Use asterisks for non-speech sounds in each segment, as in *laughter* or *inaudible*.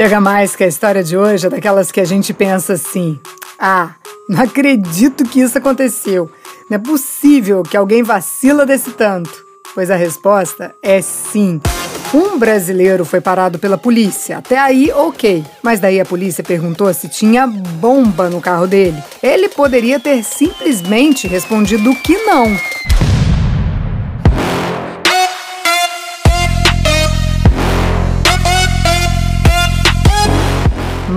Chega mais que a história de hoje é daquelas que a gente pensa assim: ah, não acredito que isso aconteceu. Não é possível que alguém vacila desse tanto. Pois a resposta é sim. Um brasileiro foi parado pela polícia. Até aí, ok. Mas daí a polícia perguntou se tinha bomba no carro dele. Ele poderia ter simplesmente respondido que não.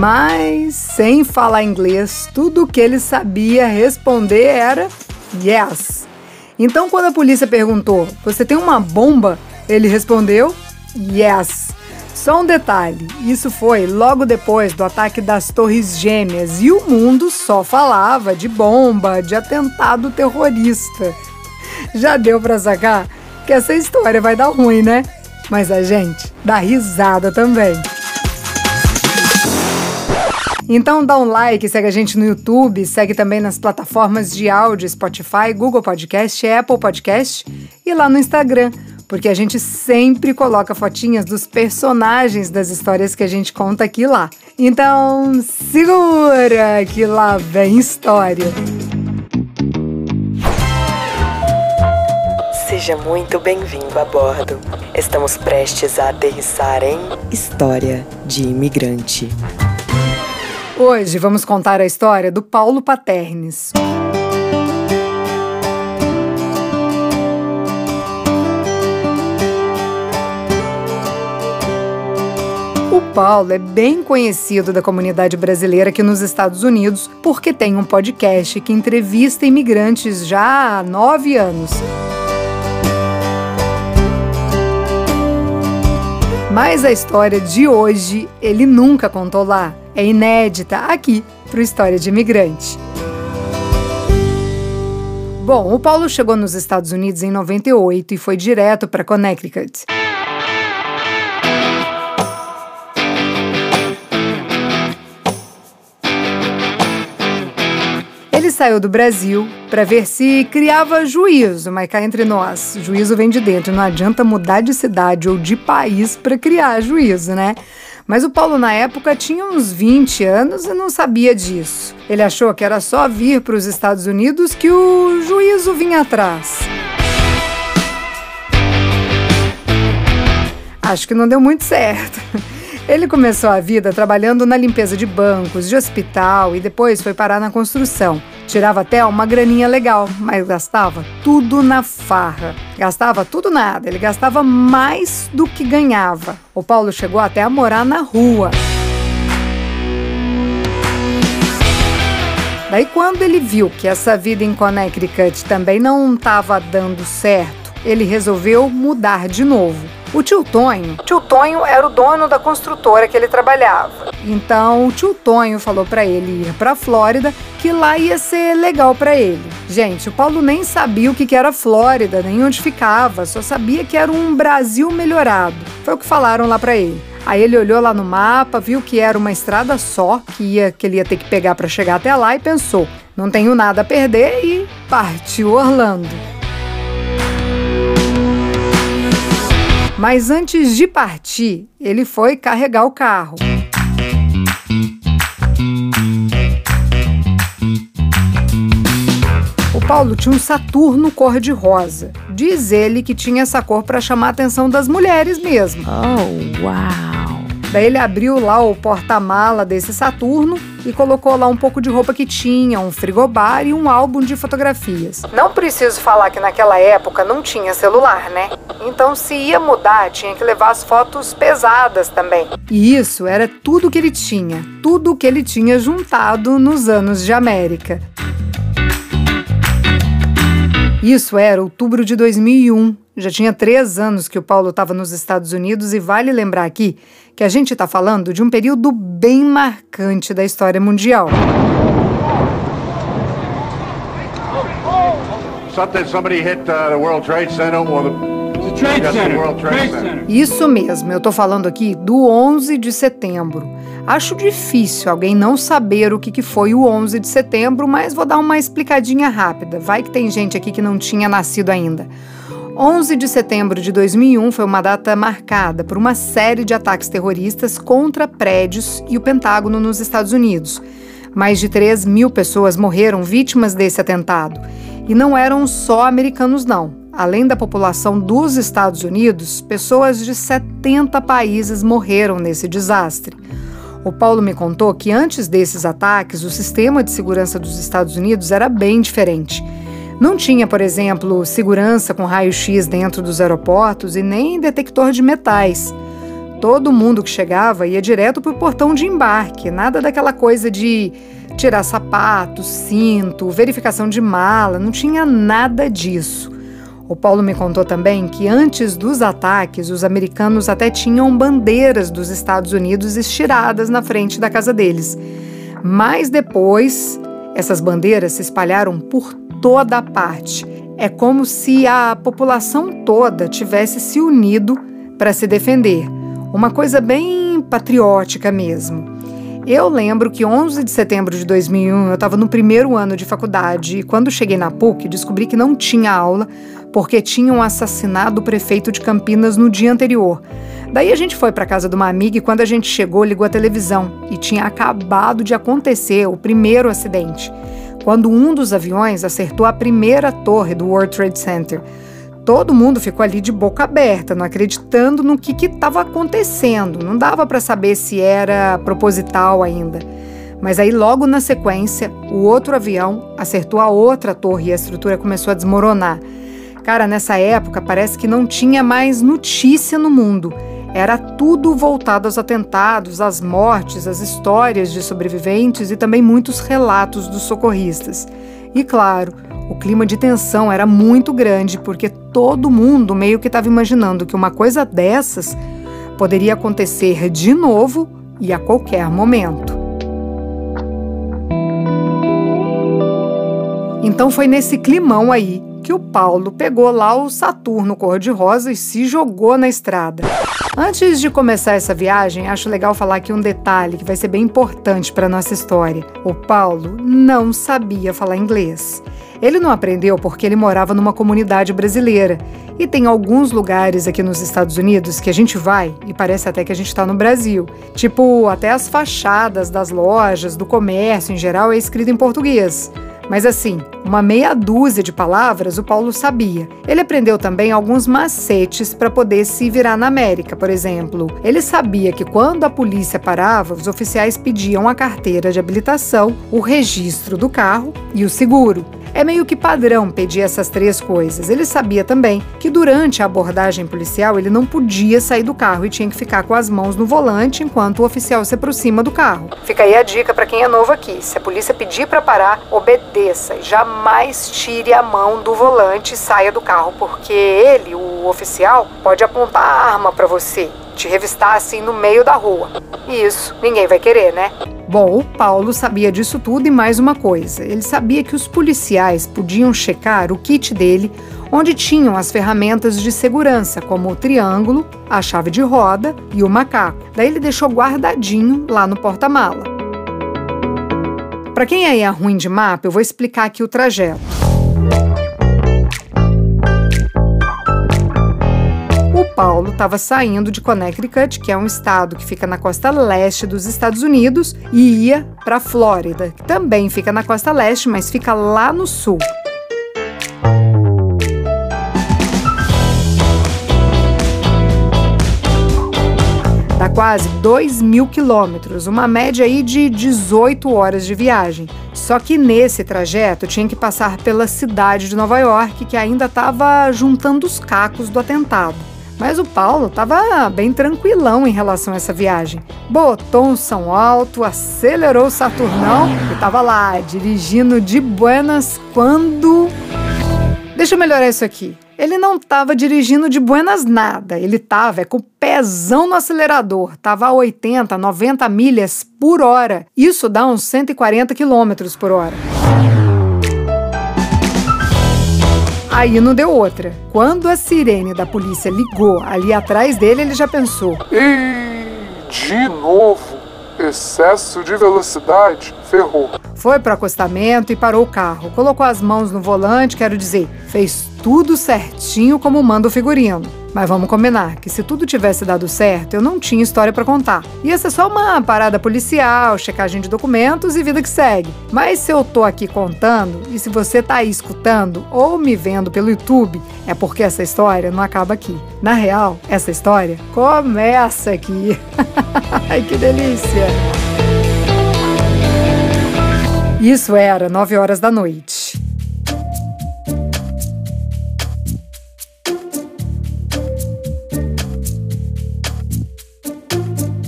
Mas, sem falar inglês, tudo o que ele sabia responder era yes. Então, quando a polícia perguntou: Você tem uma bomba? Ele respondeu: Yes. Só um detalhe: isso foi logo depois do ataque das Torres Gêmeas e o mundo só falava de bomba, de atentado terrorista. *laughs* Já deu para sacar que essa história vai dar ruim, né? Mas a gente dá risada também. Então dá um like, segue a gente no YouTube, segue também nas plataformas de áudio Spotify, Google Podcast, Apple Podcast e lá no Instagram porque a gente sempre coloca fotinhas dos personagens das histórias que a gente conta aqui lá. Então, segura que lá vem história. Seja muito bem-vindo a bordo. Estamos prestes a aterrissar em História de Imigrante. Hoje vamos contar a história do Paulo Paternes. O Paulo é bem conhecido da comunidade brasileira aqui nos Estados Unidos porque tem um podcast que entrevista imigrantes já há nove anos. Mas a história de hoje ele nunca contou lá. É inédita aqui para o História de Imigrante. Bom, o Paulo chegou nos Estados Unidos em 98 e foi direto para Connecticut. Saiu do Brasil para ver se criava juízo, mas cá entre nós, juízo vem de dentro, não adianta mudar de cidade ou de país para criar juízo, né? Mas o Paulo, na época, tinha uns 20 anos e não sabia disso. Ele achou que era só vir para os Estados Unidos que o juízo vinha atrás. Acho que não deu muito certo. *laughs* Ele começou a vida trabalhando na limpeza de bancos, de hospital e depois foi parar na construção. Tirava até uma graninha legal, mas gastava tudo na farra. Gastava tudo nada, ele gastava mais do que ganhava. O Paulo chegou até a morar na rua. Daí, quando ele viu que essa vida em Connecticut também não estava dando certo, ele resolveu mudar de novo. O tio Tonho, tio Tonho era o dono da construtora que ele trabalhava. Então o tio Tonho falou para ele ir para Flórida, que lá ia ser legal para ele. Gente, o Paulo nem sabia o que era Flórida, nem onde ficava, só sabia que era um Brasil melhorado. Foi o que falaram lá para ele. Aí ele olhou lá no mapa, viu que era uma estrada só, que, ia, que ele ia ter que pegar para chegar até lá e pensou: não tenho nada a perder e partiu Orlando. Mas antes de partir, ele foi carregar o carro. O Paulo tinha um Saturno cor-de-rosa. Diz ele que tinha essa cor para chamar a atenção das mulheres mesmo. Oh, uau! Daí ele abriu lá o porta-mala desse Saturno e colocou lá um pouco de roupa que tinha, um frigobar e um álbum de fotografias. Não preciso falar que naquela época não tinha celular, né? Então, se ia mudar, tinha que levar as fotos pesadas também. E isso era tudo que ele tinha, tudo que ele tinha juntado nos anos de América. Isso era outubro de 2001. Já tinha três anos que o Paulo estava nos Estados Unidos e vale lembrar aqui que a gente está falando de um período bem marcante da história mundial. Isso mesmo, eu tô falando aqui do 11 de setembro. Acho difícil alguém não saber o que, que foi o 11 de setembro, mas vou dar uma explicadinha rápida. Vai que tem gente aqui que não tinha nascido ainda. 11 de setembro de 2001 foi uma data marcada por uma série de ataques terroristas contra prédios e o Pentágono nos Estados Unidos. Mais de 3 mil pessoas morreram vítimas desse atentado. E não eram só americanos, não. Além da população dos Estados Unidos, pessoas de 70 países morreram nesse desastre. O Paulo me contou que antes desses ataques, o sistema de segurança dos Estados Unidos era bem diferente. Não tinha, por exemplo, segurança com raio-x dentro dos aeroportos e nem detector de metais. Todo mundo que chegava ia direto para o portão de embarque, nada daquela coisa de tirar sapato, cinto, verificação de mala, não tinha nada disso. O Paulo me contou também que antes dos ataques, os americanos até tinham bandeiras dos Estados Unidos estiradas na frente da casa deles. Mas depois, essas bandeiras se espalharam por toda parte. É como se a população toda tivesse se unido para se defender. Uma coisa bem patriótica mesmo. Eu lembro que 11 de setembro de 2001 eu estava no primeiro ano de faculdade e quando cheguei na PUC descobri que não tinha aula porque tinham assassinado o prefeito de Campinas no dia anterior. Daí a gente foi para casa de uma amiga e quando a gente chegou ligou a televisão e tinha acabado de acontecer o primeiro acidente quando um dos aviões acertou a primeira torre do World Trade Center. Todo mundo ficou ali de boca aberta, não acreditando no que estava acontecendo. Não dava para saber se era proposital ainda. Mas aí, logo na sequência, o outro avião acertou a outra torre e a estrutura começou a desmoronar. Cara, nessa época parece que não tinha mais notícia no mundo. Era tudo voltado aos atentados, às mortes, às histórias de sobreviventes e também muitos relatos dos socorristas. E claro, o clima de tensão era muito grande porque todo mundo meio que estava imaginando que uma coisa dessas poderia acontecer de novo e a qualquer momento. Então foi nesse climão aí que o Paulo pegou lá o Saturno cor-de-rosa e se jogou na estrada. Antes de começar essa viagem, acho legal falar aqui um detalhe que vai ser bem importante para nossa história. O Paulo não sabia falar inglês. Ele não aprendeu porque ele morava numa comunidade brasileira. E tem alguns lugares aqui nos Estados Unidos que a gente vai e parece até que a gente está no Brasil. Tipo, até as fachadas das lojas, do comércio em geral é escrito em português. Mas assim, uma meia dúzia de palavras o Paulo sabia. Ele aprendeu também alguns macetes para poder se virar na América, por exemplo. Ele sabia que quando a polícia parava, os oficiais pediam a carteira de habilitação, o registro do carro e o seguro. É meio que padrão pedir essas três coisas. Ele sabia também que durante a abordagem policial ele não podia sair do carro e tinha que ficar com as mãos no volante enquanto o oficial se aproxima do carro. Fica aí a dica para quem é novo aqui: se a polícia pedir para parar, obedeça e jamais tire a mão do volante e saia do carro, porque ele, o oficial, pode apontar a arma para você te revistar assim no meio da rua. Isso, ninguém vai querer, né? Bom, o Paulo sabia disso tudo e mais uma coisa. Ele sabia que os policiais podiam checar o kit dele, onde tinham as ferramentas de segurança, como o triângulo, a chave de roda e o macaco. Daí ele deixou guardadinho lá no porta-mala. Para quem aí é ruim de mapa, eu vou explicar aqui o trajeto. Paulo estava saindo de Connecticut, que é um estado que fica na costa leste dos Estados Unidos, e ia para Flórida, que também fica na costa leste, mas fica lá no sul. Quase 2 mil quilômetros, uma média aí de 18 horas de viagem. Só que nesse trajeto tinha que passar pela cidade de Nova York, que ainda estava juntando os cacos do atentado. Mas o Paulo estava bem tranquilão em relação a essa viagem. Botou um som alto, acelerou o Saturnão e estava lá, dirigindo de buenas quando. Deixa eu melhorar isso aqui. Ele não estava dirigindo de buenas nada, ele estava é, com o pezão no acelerador, estava a 80, 90 milhas por hora. Isso dá uns 140 quilômetros por hora. Aí não deu outra. Quando a sirene da polícia ligou ali atrás dele, ele já pensou: E de novo, excesso de velocidade, ferrou. Foi para acostamento e parou o carro. Colocou as mãos no volante, quero dizer, fez tudo certinho como manda o figurino. Mas vamos combinar que se tudo tivesse dado certo, eu não tinha história para contar. Ia ser só uma parada policial, checagem de documentos e vida que segue. Mas se eu tô aqui contando e se você tá aí escutando ou me vendo pelo YouTube, é porque essa história não acaba aqui. Na real, essa história começa aqui. *laughs* Ai, que delícia! Isso era nove horas da noite.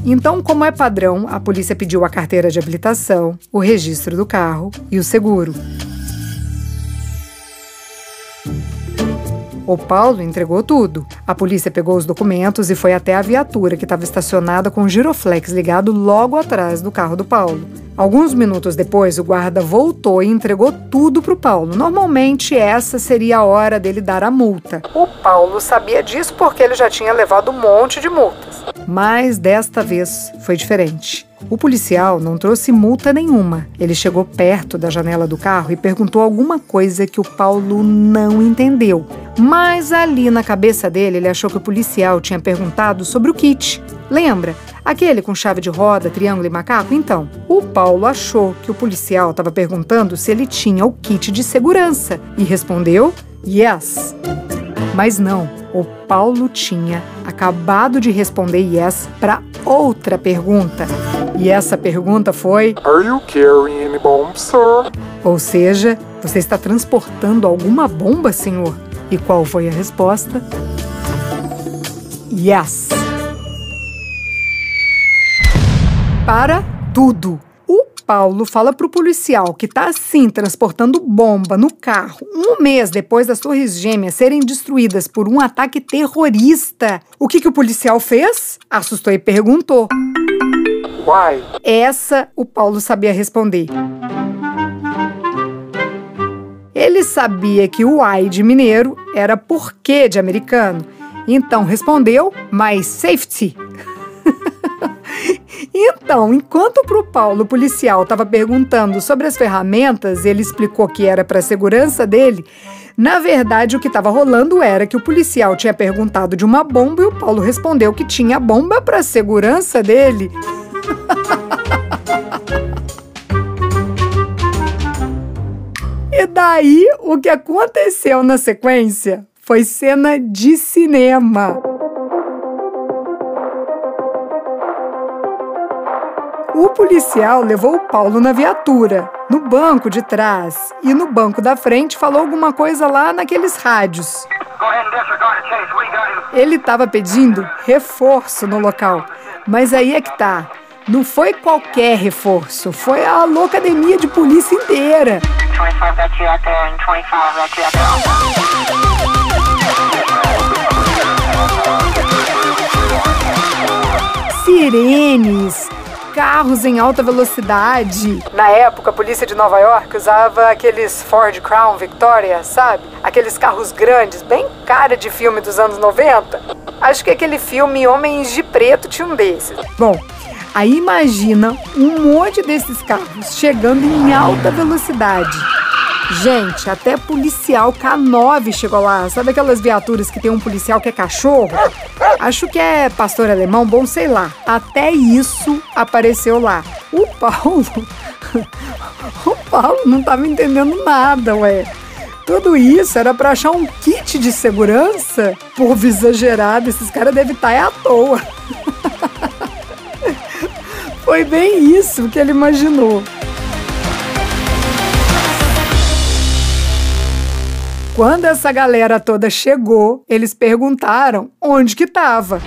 Então, como é padrão, a polícia pediu a carteira de habilitação, o registro do carro e o seguro. O Paulo entregou tudo. A polícia pegou os documentos e foi até a viatura que estava estacionada com o giroflex ligado logo atrás do carro do Paulo. Alguns minutos depois, o guarda voltou e entregou tudo para o Paulo. Normalmente, essa seria a hora dele dar a multa. O Paulo sabia disso porque ele já tinha levado um monte de multas. Mas desta vez foi diferente. O policial não trouxe multa nenhuma. Ele chegou perto da janela do carro e perguntou alguma coisa que o Paulo não entendeu. Mas ali na cabeça dele, ele achou que o policial tinha perguntado sobre o kit. Lembra? Aquele com chave de roda, triângulo e macaco? Então, o Paulo achou que o policial estava perguntando se ele tinha o kit de segurança e respondeu yes. Mas não, o Paulo tinha acabado de responder yes para outra pergunta. E essa pergunta foi: Are you carrying any bombs, sir? Ou seja, você está transportando alguma bomba, senhor? E qual foi a resposta? Yes. Para tudo. Paulo fala pro policial que tá assim transportando bomba no carro um mês depois das Torres Gêmeas serem destruídas por um ataque terrorista, o que, que o policial fez? Assustou e perguntou. Why? Essa o Paulo sabia responder. Ele sabia que o ai de mineiro era porquê de americano. Então respondeu, mas safety. Então, enquanto para o Paulo o policial estava perguntando sobre as ferramentas, ele explicou que era para a segurança dele. Na verdade, o que estava rolando era que o policial tinha perguntado de uma bomba e o Paulo respondeu que tinha bomba para a segurança dele. *laughs* e daí, o que aconteceu na sequência foi cena de cinema. O policial levou o Paulo na viatura, no banco de trás, e no banco da frente falou alguma coisa lá naqueles rádios. Ele estava pedindo reforço no local, mas aí é que tá. Não foi qualquer reforço, foi a locademia de polícia inteira. Sirenes, carros em alta velocidade. Na época, a polícia de Nova York usava aqueles Ford Crown Victoria, sabe? Aqueles carros grandes, bem cara de filme dos anos 90. Acho que aquele filme Homens de Preto tinha um desses. Bom, aí imagina um monte desses carros chegando em alta velocidade. Gente, até policial K9 chegou lá. Sabe aquelas viaturas que tem um policial que é cachorro? Acho que é pastor alemão, bom, sei lá. Até isso apareceu lá. O Paulo. *laughs* o Paulo não tava entendendo nada, ué. Tudo isso era para achar um kit de segurança? Povo exagerado, esses caras devem estar tá à toa. *laughs* Foi bem isso que ele imaginou. Quando essa galera toda chegou, eles perguntaram onde que estava.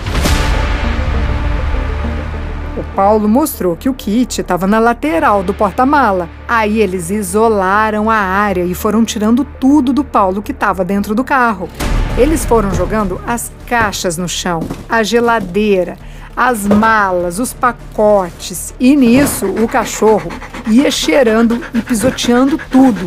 O Paulo mostrou que o kit estava na lateral do porta-mala. Aí eles isolaram a área e foram tirando tudo do Paulo que estava dentro do carro. Eles foram jogando as caixas no chão, a geladeira, as malas, os pacotes. E nisso, o cachorro ia cheirando e pisoteando tudo.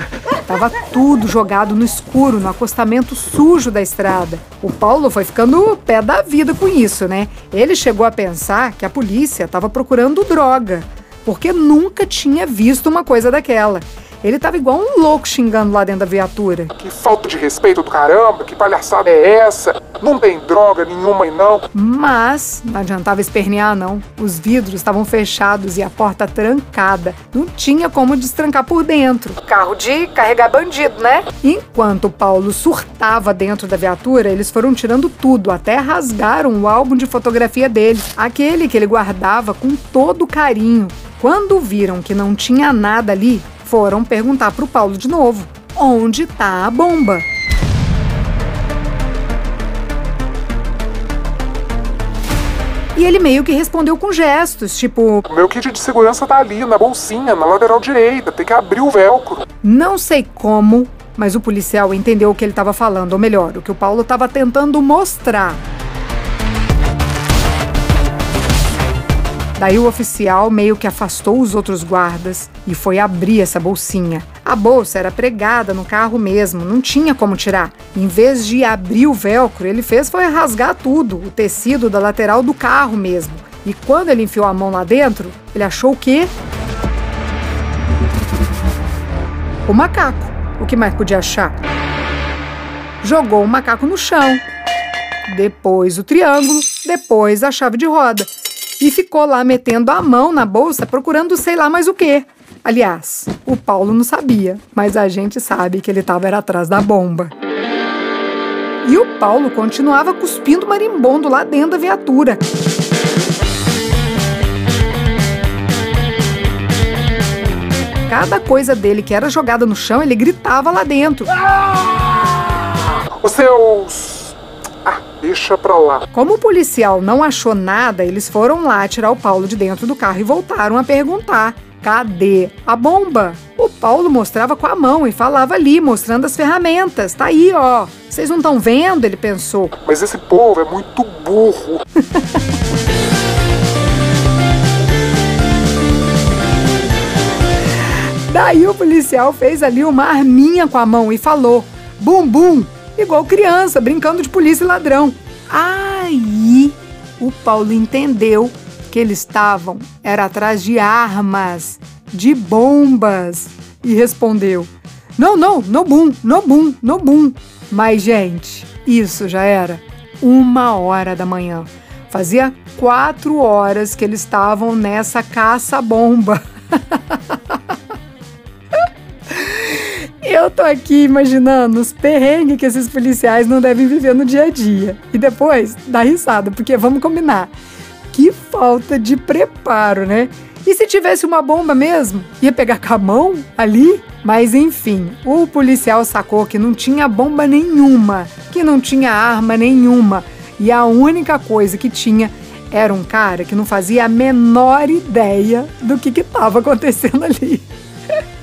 Tava tudo jogado no escuro, no acostamento sujo da estrada. O Paulo foi ficando pé da vida com isso, né? Ele chegou a pensar que a polícia estava procurando droga, porque nunca tinha visto uma coisa daquela. Ele tava igual um louco xingando lá dentro da viatura. Que falta de respeito do caramba, que palhaçada é essa? Não tem droga nenhuma e não. Mas não adiantava espernear, não. Os vidros estavam fechados e a porta trancada. Não tinha como destrancar por dentro. Carro de carregar bandido, né? Enquanto Paulo surtava dentro da viatura, eles foram tirando tudo, até rasgaram o álbum de fotografia dele, aquele que ele guardava com todo carinho. Quando viram que não tinha nada ali, foram perguntar para o Paulo de novo: onde está a bomba? E ele meio que respondeu com gestos, tipo: Meu kit de segurança tá ali, na bolsinha, na lateral direita, tem que abrir o velcro. Não sei como, mas o policial entendeu o que ele estava falando, ou melhor, o que o Paulo estava tentando mostrar. Daí o oficial meio que afastou os outros guardas e foi abrir essa bolsinha. A bolsa era pregada no carro mesmo, não tinha como tirar. Em vez de abrir o velcro, ele fez foi rasgar tudo, o tecido da lateral do carro mesmo. E quando ele enfiou a mão lá dentro, ele achou o quê? O macaco. O que mais podia achar? Jogou o macaco no chão. Depois o triângulo, depois a chave de roda e ficou lá metendo a mão na bolsa procurando sei lá mais o que. Aliás, o Paulo não sabia, mas a gente sabe que ele estava atrás da bomba. E o Paulo continuava cuspindo marimbondo lá dentro da viatura. Cada coisa dele que era jogada no chão, ele gritava lá dentro. Ah! Os seus deixa pra lá. Como o policial não achou nada, eles foram lá tirar o Paulo de dentro do carro e voltaram a perguntar: cadê a bomba? O Paulo mostrava com a mão e falava ali, mostrando as ferramentas. Tá aí, ó. Vocês não estão vendo? Ele pensou. Mas esse povo é muito burro. *laughs* Daí o policial fez ali uma arminha com a mão e falou: bum bum, igual criança, brincando de polícia e ladrão. Aí o Paulo entendeu que eles estavam era atrás de armas, de bombas, e respondeu: Não, não, no bum, no bum, no bum. Mas, gente, isso já era uma hora da manhã. Fazia quatro horas que eles estavam nessa caça-bomba. *laughs* Eu tô aqui imaginando os perrengues que esses policiais não devem viver no dia a dia. E depois dá risada, porque vamos combinar. Que falta de preparo, né? E se tivesse uma bomba mesmo? Ia pegar com a mão ali? Mas enfim, o policial sacou que não tinha bomba nenhuma, que não tinha arma nenhuma. E a única coisa que tinha era um cara que não fazia a menor ideia do que estava acontecendo ali. *laughs*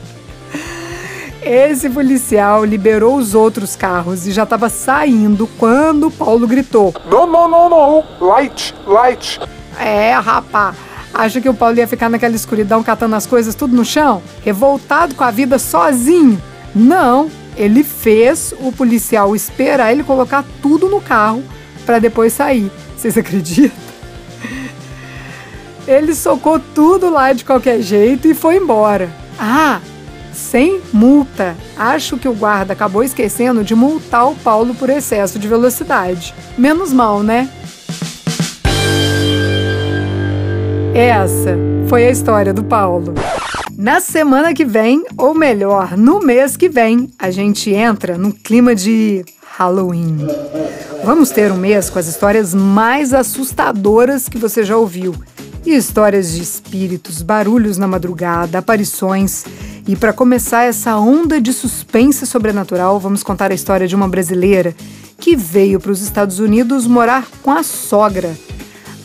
Esse policial liberou os outros carros e já estava saindo quando Paulo gritou: Não, não, não, não! Light, light! É, rapá. Acha que o Paulo ia ficar naquela escuridão catando as coisas tudo no chão? Revoltado com a vida sozinho? Não, ele fez o policial esperar ele colocar tudo no carro para depois sair. Vocês acreditam? Ele socou tudo lá de qualquer jeito e foi embora. Ah, sem multa. Acho que o guarda acabou esquecendo de multar o Paulo por excesso de velocidade. Menos mal, né? Essa foi a história do Paulo. Na semana que vem, ou melhor, no mês que vem, a gente entra no clima de Halloween. Vamos ter um mês com as histórias mais assustadoras que você já ouviu. E histórias de espíritos, barulhos na madrugada, aparições e para começar essa onda de suspense sobrenatural, vamos contar a história de uma brasileira que veio para os Estados Unidos morar com a sogra.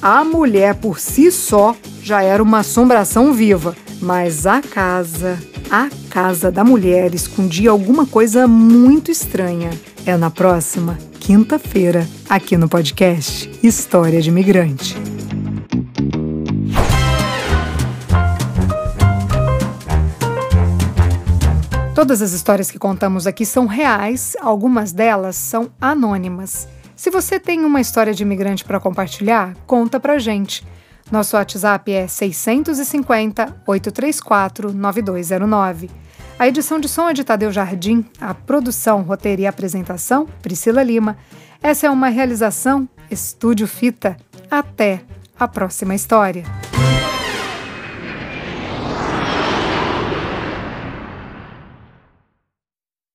A mulher por si só já era uma assombração viva, mas a casa, a casa da mulher escondia alguma coisa muito estranha. É na próxima quinta-feira, aqui no podcast História de Imigrante. Todas as histórias que contamos aqui são reais, algumas delas são anônimas. Se você tem uma história de imigrante para compartilhar, conta pra gente. Nosso WhatsApp é 650 834 9209. A edição de som é de Tadeu Jardim, a produção, roteiro e apresentação, Priscila Lima. Essa é uma realização Estúdio Fita. Até a próxima história.